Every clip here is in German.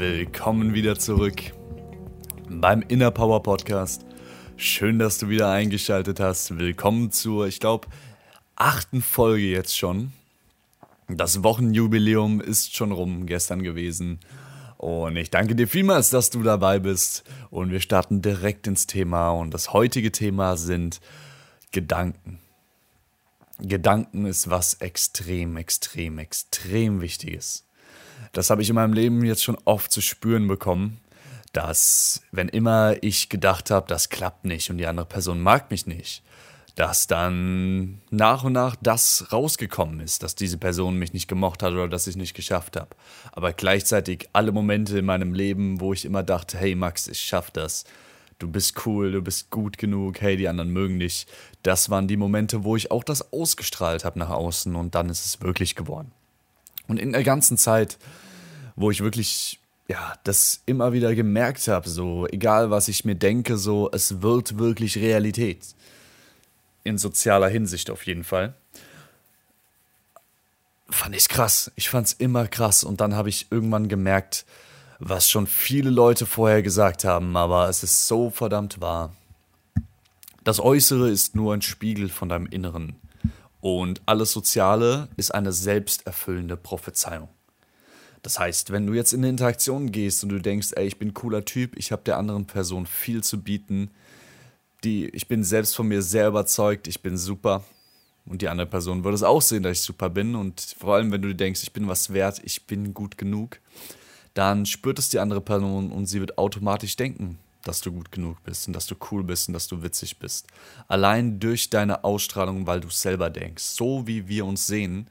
willkommen wieder zurück beim Inner Power Podcast. Schön, dass du wieder eingeschaltet hast. Willkommen zur, ich glaube, achten Folge jetzt schon. Das Wochenjubiläum ist schon rum gestern gewesen. Und ich danke dir vielmals, dass du dabei bist. Und wir starten direkt ins Thema. Und das heutige Thema sind Gedanken. Gedanken ist was extrem, extrem, extrem Wichtiges. Das habe ich in meinem Leben jetzt schon oft zu spüren bekommen, dass wenn immer ich gedacht habe, das klappt nicht und die andere Person mag mich nicht, dass dann nach und nach das rausgekommen ist, dass diese Person mich nicht gemocht hat oder dass ich es nicht geschafft habe. Aber gleichzeitig alle Momente in meinem Leben, wo ich immer dachte, hey Max, ich schaff das. Du bist cool, du bist gut genug, hey, die anderen mögen dich. Das waren die Momente, wo ich auch das ausgestrahlt habe nach außen und dann ist es wirklich geworden. Und in der ganzen Zeit, wo ich wirklich ja, das immer wieder gemerkt habe, so egal was ich mir denke, so es wird wirklich Realität. In sozialer Hinsicht auf jeden Fall. Fand ich krass. Ich fand es immer krass. Und dann habe ich irgendwann gemerkt, was schon viele Leute vorher gesagt haben, aber es ist so verdammt wahr. Das Äußere ist nur ein Spiegel von deinem Inneren. Und alles Soziale ist eine selbsterfüllende Prophezeiung. Das heißt, wenn du jetzt in eine Interaktion gehst und du denkst, ey, ich bin ein cooler Typ, ich habe der anderen Person viel zu bieten, die, ich bin selbst von mir sehr überzeugt, ich bin super. Und die andere Person würde es auch sehen, dass ich super bin. Und vor allem, wenn du denkst, ich bin was wert, ich bin gut genug, dann spürt es die andere Person und sie wird automatisch denken, dass du gut genug bist und dass du cool bist und dass du witzig bist. Allein durch deine Ausstrahlung, weil du selber denkst. So wie wir uns sehen,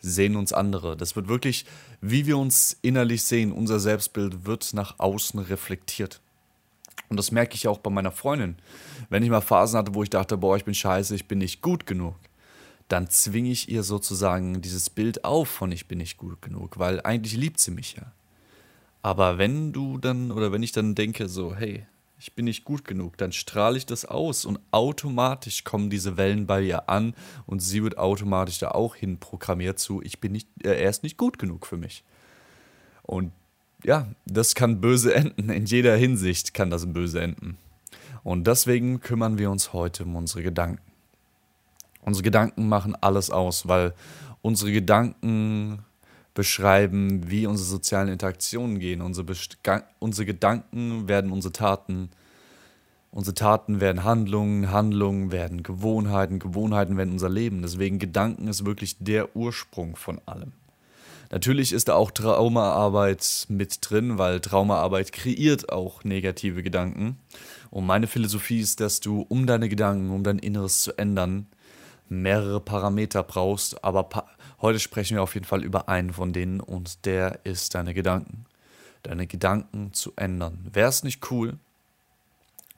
sehen uns andere. Das wird wirklich, wie wir uns innerlich sehen, unser Selbstbild wird nach außen reflektiert. Und das merke ich auch bei meiner Freundin. Wenn ich mal Phasen hatte, wo ich dachte, boah, ich bin scheiße, ich bin nicht gut genug, dann zwinge ich ihr sozusagen dieses Bild auf von ich bin nicht gut genug, weil eigentlich liebt sie mich ja. Aber wenn du dann, oder wenn ich dann denke, so, hey, ich bin nicht gut genug, dann strahle ich das aus und automatisch kommen diese Wellen bei ihr an und sie wird automatisch da auch hin programmiert zu, ich bin nicht, äh, er ist nicht gut genug für mich. Und ja, das kann böse enden. In jeder Hinsicht kann das böse enden. Und deswegen kümmern wir uns heute um unsere Gedanken. Unsere Gedanken machen alles aus, weil unsere Gedanken beschreiben, wie unsere sozialen Interaktionen gehen. Unsere, unsere Gedanken werden unsere Taten. Unsere Taten werden Handlungen, Handlungen werden Gewohnheiten, Gewohnheiten werden unser Leben. Deswegen Gedanken ist wirklich der Ursprung von allem. Natürlich ist da auch Traumaarbeit mit drin, weil Traumaarbeit kreiert auch negative Gedanken. Und meine Philosophie ist, dass du, um deine Gedanken, um dein Inneres zu ändern, mehrere Parameter brauchst, aber pa Heute sprechen wir auf jeden Fall über einen von denen und der ist deine Gedanken. Deine Gedanken zu ändern. Wäre es nicht cool,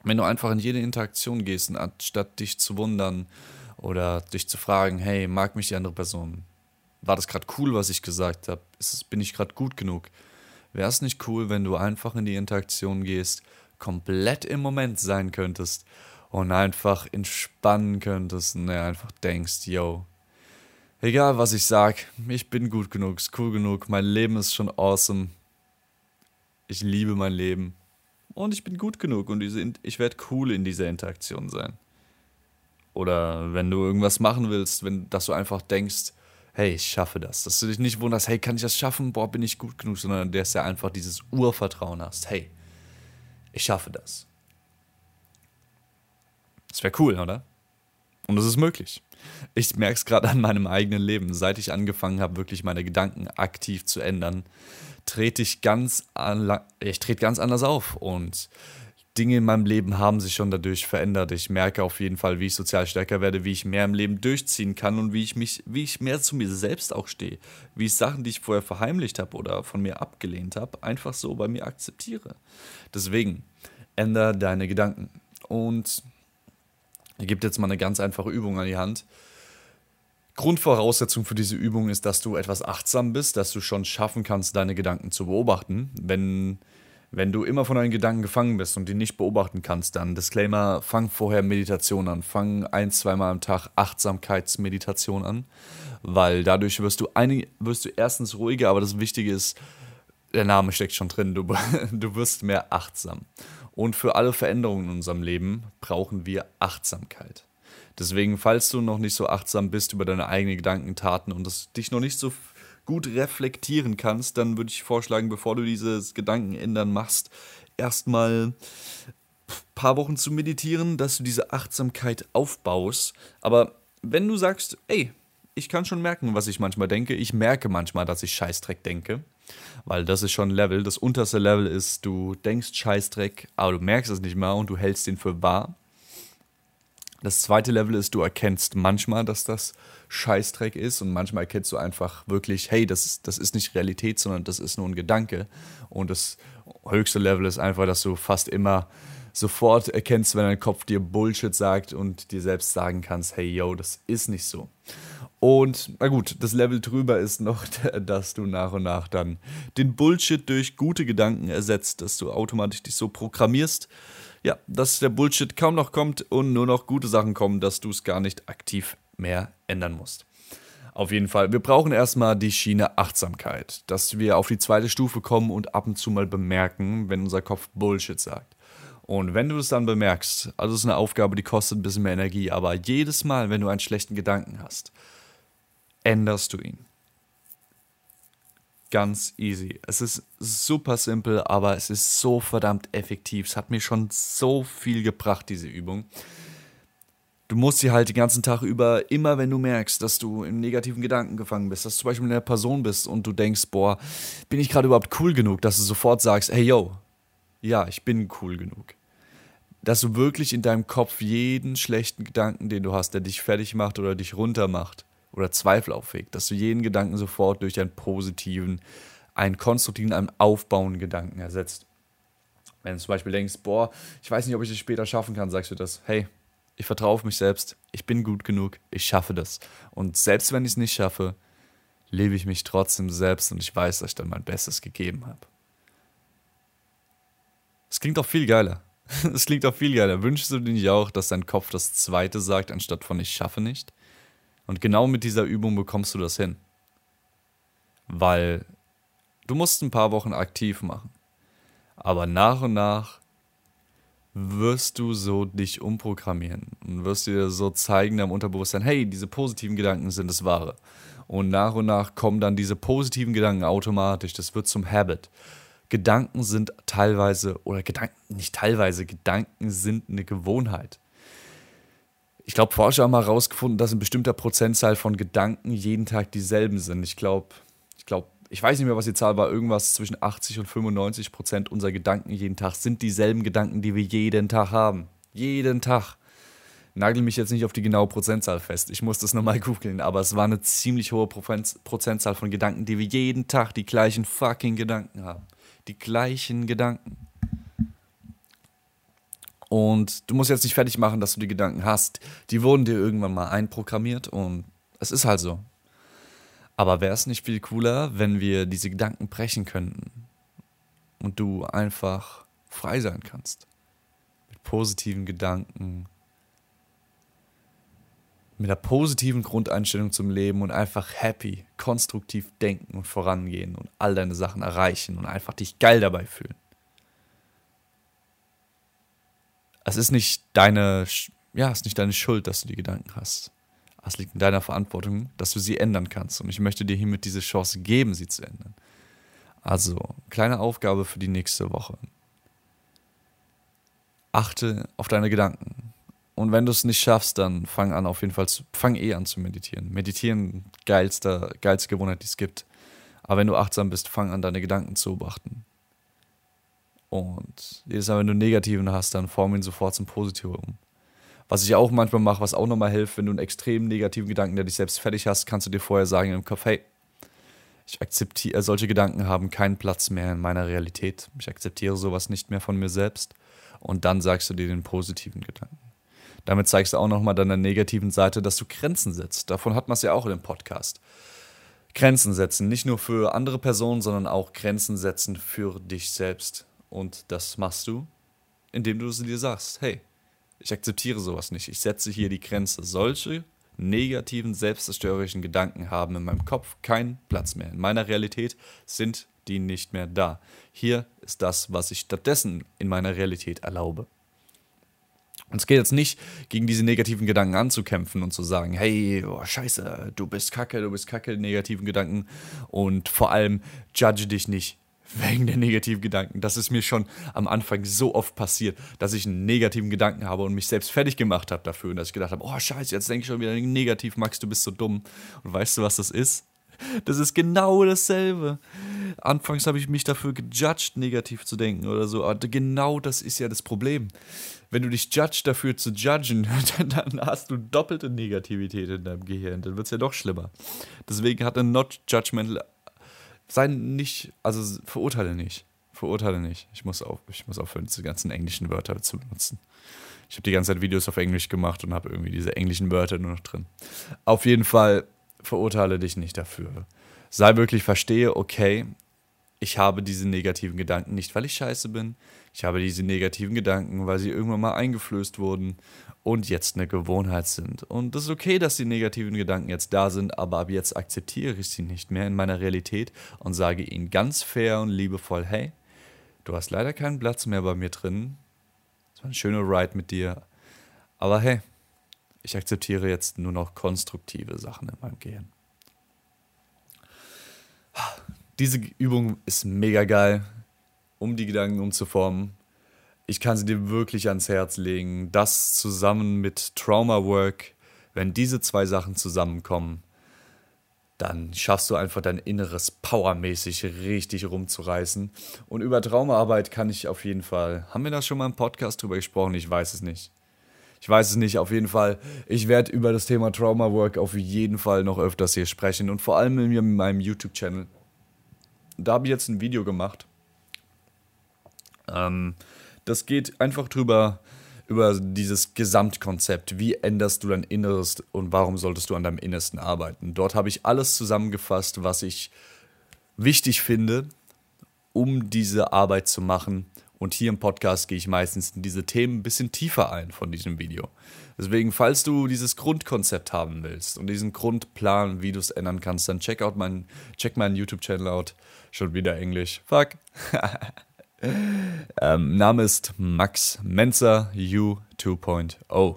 wenn du einfach in jede Interaktion gehst, anstatt dich zu wundern oder dich zu fragen, hey, mag mich die andere Person? War das gerade cool, was ich gesagt habe? Bin ich gerade gut genug? Wäre es nicht cool, wenn du einfach in die Interaktion gehst, komplett im Moment sein könntest und einfach entspannen könntest und einfach denkst, yo, Egal was ich sag, ich bin gut genug, ist cool genug, mein Leben ist schon awesome. Ich liebe mein Leben. Und ich bin gut genug und ich werde cool in dieser Interaktion sein. Oder wenn du irgendwas machen willst, wenn, dass du einfach denkst, hey, ich schaffe das. Dass du dich nicht wunderst, hey, kann ich das schaffen? Boah, bin ich gut genug, sondern dass du einfach dieses Urvertrauen hast. Hey, ich schaffe das. Das wäre cool, oder? Und es ist möglich. Ich merke es gerade an meinem eigenen Leben. Seit ich angefangen habe, wirklich meine Gedanken aktiv zu ändern, trete ich ganz, ich trete ganz anders auf. Und Dinge in meinem Leben haben sich schon dadurch verändert. Ich merke auf jeden Fall, wie ich sozial stärker werde, wie ich mehr im Leben durchziehen kann und wie ich mich, wie ich mehr zu mir selbst auch stehe. Wie ich Sachen, die ich vorher verheimlicht habe oder von mir abgelehnt habe, einfach so bei mir akzeptiere. Deswegen, ändere deine Gedanken. Und ich gebe jetzt mal eine ganz einfache Übung an die Hand. Grundvoraussetzung für diese Übung ist, dass du etwas achtsam bist, dass du schon schaffen kannst, deine Gedanken zu beobachten. Wenn wenn du immer von deinen Gedanken gefangen bist und die nicht beobachten kannst, dann Disclaimer, fang vorher Meditation an. Fang ein, zweimal am Tag Achtsamkeitsmeditation an, weil dadurch wirst du, eine, wirst du erstens ruhiger, aber das Wichtige ist, der Name steckt schon drin, du, du wirst mehr achtsam. Und für alle Veränderungen in unserem Leben brauchen wir Achtsamkeit. Deswegen, falls du noch nicht so achtsam bist über deine eigenen Gedanken, Taten und das dich noch nicht so gut reflektieren kannst, dann würde ich vorschlagen, bevor du dieses Gedankenändern machst, erstmal ein paar Wochen zu meditieren, dass du diese Achtsamkeit aufbaust. Aber wenn du sagst, ey, ich kann schon merken, was ich manchmal denke, ich merke manchmal, dass ich Scheißdreck denke, weil das ist schon ein Level. Das unterste Level ist, du denkst Scheißdreck, aber du merkst es nicht mal und du hältst ihn für wahr. Das zweite Level ist, du erkennst manchmal, dass das Scheißdreck ist und manchmal erkennst du einfach wirklich, hey, das ist, das ist nicht Realität, sondern das ist nur ein Gedanke. Und das höchste Level ist einfach, dass du fast immer sofort erkennst, wenn dein Kopf dir Bullshit sagt und dir selbst sagen kannst, hey, yo, das ist nicht so. Und na gut, das Level drüber ist noch, dass du nach und nach dann den Bullshit durch gute Gedanken ersetzt, dass du automatisch dich so programmierst, ja, dass der Bullshit kaum noch kommt und nur noch gute Sachen kommen, dass du es gar nicht aktiv mehr ändern musst. Auf jeden Fall, wir brauchen erstmal die Schiene Achtsamkeit, dass wir auf die zweite Stufe kommen und ab und zu mal bemerken, wenn unser Kopf Bullshit sagt. Und wenn du es dann bemerkst, also es ist eine Aufgabe, die kostet ein bisschen mehr Energie, aber jedes Mal, wenn du einen schlechten Gedanken hast, änderst du ihn. Ganz easy. Es ist super simpel, aber es ist so verdammt effektiv. Es hat mir schon so viel gebracht, diese Übung. Du musst sie halt den ganzen Tag über, immer wenn du merkst, dass du im negativen Gedanken gefangen bist, dass du zum Beispiel in einer Person bist und du denkst, boah, bin ich gerade überhaupt cool genug, dass du sofort sagst, hey yo, ja, ich bin cool genug. Dass du wirklich in deinem Kopf jeden schlechten Gedanken, den du hast, der dich fertig macht oder dich runter macht, oder Zweifel aufweckt, dass du jeden Gedanken sofort durch einen positiven, einen konstruktiven, einen aufbauenden Gedanken ersetzt. Wenn du zum Beispiel denkst, boah, ich weiß nicht, ob ich das später schaffen kann, sagst du das, hey, ich vertraue auf mich selbst, ich bin gut genug, ich schaffe das. Und selbst wenn ich es nicht schaffe, lebe ich mich trotzdem selbst und ich weiß, dass ich dann mein Bestes gegeben habe. Es klingt auch viel geiler. Es klingt auch viel geiler. Wünschst du dir nicht auch, dass dein Kopf das Zweite sagt, anstatt von ich schaffe nicht? Und genau mit dieser Übung bekommst du das hin. Weil du musst ein paar Wochen aktiv machen. Aber nach und nach wirst du so dich umprogrammieren und wirst dir so zeigen deinem Unterbewusstsein, hey, diese positiven Gedanken sind das Wahre. Und nach und nach kommen dann diese positiven Gedanken automatisch. Das wird zum Habit. Gedanken sind teilweise, oder Gedanken, nicht teilweise, Gedanken sind eine Gewohnheit ich glaube, Forscher haben herausgefunden, dass ein bestimmter Prozentzahl von Gedanken jeden Tag dieselben sind. Ich glaube, ich glaube, ich weiß nicht mehr, was die Zahl war, irgendwas zwischen 80 und 95 Prozent unserer Gedanken jeden Tag sind dieselben Gedanken, die wir jeden Tag haben. Jeden Tag. Nagel mich jetzt nicht auf die genaue Prozentzahl fest. Ich muss das nochmal googeln, aber es war eine ziemlich hohe Prozentzahl von Gedanken, die wir jeden Tag die gleichen fucking Gedanken haben. Die gleichen Gedanken. Und du musst jetzt nicht fertig machen, dass du die Gedanken hast. Die wurden dir irgendwann mal einprogrammiert und es ist halt so. Aber wäre es nicht viel cooler, wenn wir diese Gedanken brechen könnten und du einfach frei sein kannst? Mit positiven Gedanken, mit einer positiven Grundeinstellung zum Leben und einfach happy, konstruktiv denken und vorangehen und all deine Sachen erreichen und einfach dich geil dabei fühlen. es ist nicht deine, ja, es ist nicht deine Schuld, dass du die Gedanken hast. Es liegt in deiner Verantwortung, dass du sie ändern kannst. Und ich möchte dir hiermit diese Chance geben, sie zu ändern. Also, kleine Aufgabe für die nächste Woche. Achte auf deine Gedanken. Und wenn du es nicht schaffst, dann fang an, auf jeden Fall, zu, fang eh an zu meditieren. Meditieren, geilste, geilste Gewohnheit, die es gibt. Aber wenn du achtsam bist, fang an, deine Gedanken zu beobachten. Und jedes Mal, wenn du einen negativen hast, dann form ihn sofort zum Positiven um. Was ich auch manchmal mache, was auch nochmal hilft, wenn du einen extrem negativen Gedanken, der dich selbst fertig hast, kannst du dir vorher sagen im Kopf, hey, ich akzeptiere, äh, solche Gedanken haben keinen Platz mehr in meiner Realität. Ich akzeptiere sowas nicht mehr von mir selbst. Und dann sagst du dir den positiven Gedanken. Damit zeigst du auch nochmal deiner negativen Seite, dass du Grenzen setzt. Davon hat man es ja auch in dem Podcast. Grenzen setzen, nicht nur für andere Personen, sondern auch Grenzen setzen für dich selbst. Und das machst du, indem du sie dir sagst, hey, ich akzeptiere sowas nicht. Ich setze hier die Grenze. Solche negativen, selbstzerstörerischen Gedanken haben in meinem Kopf keinen Platz mehr. In meiner Realität sind die nicht mehr da. Hier ist das, was ich stattdessen in meiner Realität erlaube. Und es geht jetzt nicht, gegen diese negativen Gedanken anzukämpfen und zu sagen, hey, oh, scheiße, du bist kacke, du bist kacke, negativen Gedanken. Und vor allem, judge dich nicht wegen der negativen Gedanken. Das ist mir schon am Anfang so oft passiert, dass ich einen negativen Gedanken habe und mich selbst fertig gemacht habe dafür und dass ich gedacht habe, oh scheiße, jetzt denke ich schon wieder negativ, Max, du bist so dumm. Und weißt du, was das ist? Das ist genau dasselbe. Anfangs habe ich mich dafür gejudged, negativ zu denken oder so. Aber genau das ist ja das Problem. Wenn du dich judgst dafür zu judgen, dann hast du doppelte Negativität in deinem Gehirn. Dann wird es ja doch schlimmer. Deswegen hat ein Not Judgmental sei nicht, also verurteile nicht. Verurteile nicht. Ich muss, auf, ich muss aufhören, diese ganzen englischen Wörter zu benutzen. Ich habe die ganze Zeit Videos auf Englisch gemacht und habe irgendwie diese englischen Wörter nur noch drin. Auf jeden Fall verurteile dich nicht dafür. Sei wirklich verstehe, okay, ich habe diese negativen Gedanken nicht, weil ich scheiße bin. Ich habe diese negativen Gedanken, weil sie irgendwann mal eingeflößt wurden und jetzt eine Gewohnheit sind. Und es ist okay, dass die negativen Gedanken jetzt da sind, aber ab jetzt akzeptiere ich sie nicht mehr in meiner Realität und sage ihnen ganz fair und liebevoll, hey, du hast leider keinen Platz mehr bei mir drin. Es war ein schöner Ride mit dir. Aber hey, ich akzeptiere jetzt nur noch konstruktive Sachen in meinem Gehirn. Diese Übung ist mega geil, um die Gedanken umzuformen ich kann sie dir wirklich ans Herz legen. Das zusammen mit Trauma Work, wenn diese zwei Sachen zusammenkommen, dann schaffst du einfach dein Inneres powermäßig richtig rumzureißen. Und über Traumaarbeit kann ich auf jeden Fall. Haben wir da schon mal im Podcast drüber gesprochen? Ich weiß es nicht. Ich weiß es nicht, auf jeden Fall. Ich werde über das Thema Trauma Work auf jeden Fall noch öfters hier sprechen und vor allem in meinem YouTube-Channel. Da habe ich jetzt ein Video gemacht. Ähm, das geht einfach drüber, über dieses Gesamtkonzept. Wie änderst du dein Inneres und warum solltest du an deinem Innersten arbeiten? Dort habe ich alles zusammengefasst, was ich wichtig finde, um diese Arbeit zu machen. Und hier im Podcast gehe ich meistens in diese Themen ein bisschen tiefer ein von diesem Video. Deswegen, falls du dieses Grundkonzept haben willst und diesen Grundplan, wie du es ändern kannst, dann check out mein, check meinen YouTube-Channel out. Schon wieder Englisch. Fuck. Ähm, Name ist Max Menzer U 2.0.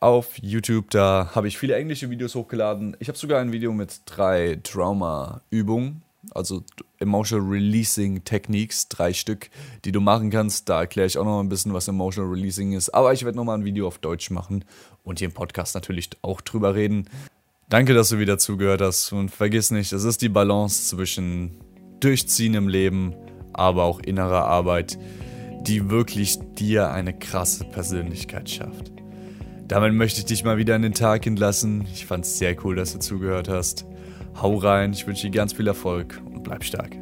Auf YouTube, da habe ich viele englische Videos hochgeladen. Ich habe sogar ein Video mit drei Trauma-Übungen, also Emotional Releasing Techniques, drei Stück, die du machen kannst. Da erkläre ich auch noch ein bisschen, was Emotional Releasing ist. Aber ich werde nochmal ein Video auf Deutsch machen und hier im Podcast natürlich auch drüber reden. Danke, dass du wieder zugehört hast und vergiss nicht, es ist die Balance zwischen Durchziehen im Leben aber auch innere Arbeit, die wirklich dir eine krasse Persönlichkeit schafft. Damit möchte ich dich mal wieder in den Tag entlassen. Ich fand es sehr cool, dass du zugehört hast. Hau rein, ich wünsche dir ganz viel Erfolg und bleib stark.